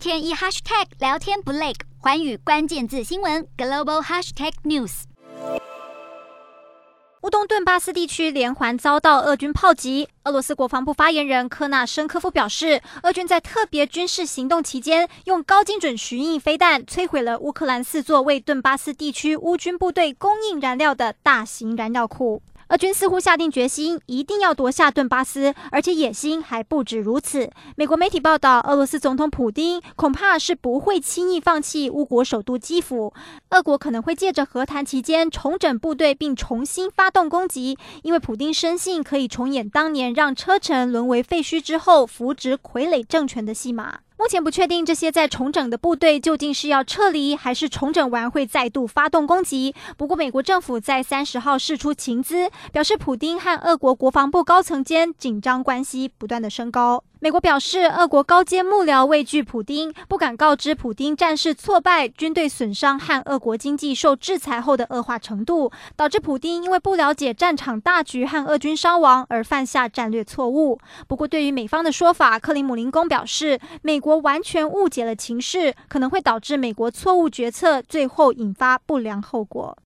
天一 hashtag 聊天不累，寰宇关键字新闻 global hashtag news。乌东顿巴斯地区连环遭到俄军炮击。俄罗斯国防部发言人科纳申科夫表示，俄军在特别军事行动期间，用高精准巡弋飞弹摧毁了乌克兰四座为顿巴斯地区乌军部队供应燃料的大型燃料库。俄军似乎下定决心，一定要夺下顿巴斯，而且野心还不止如此。美国媒体报道，俄罗斯总统普丁恐怕是不会轻易放弃乌国首都基辅。俄国可能会借着和谈期间重整部队，并重新发动攻击，因为普丁深信可以重演当年让车臣沦为废墟之后扶植傀儡政权的戏码。目前不确定这些在重整的部队究竟是要撤离，还是重整完会再度发动攻击。不过，美国政府在三十号释出情资，表示普丁和俄国国防部高层间紧张关系不断的升高。美国表示，俄国高阶幕僚畏惧普丁，不敢告知普丁战事挫败、军队损伤和俄国经济受制裁后的恶化程度，导致普丁因为不了解战场大局和俄军伤亡而犯下战略错误。不过，对于美方的说法，克里姆林宫表示，美国我完全误解了情势，可能会导致美国错误决策，最后引发不良后果。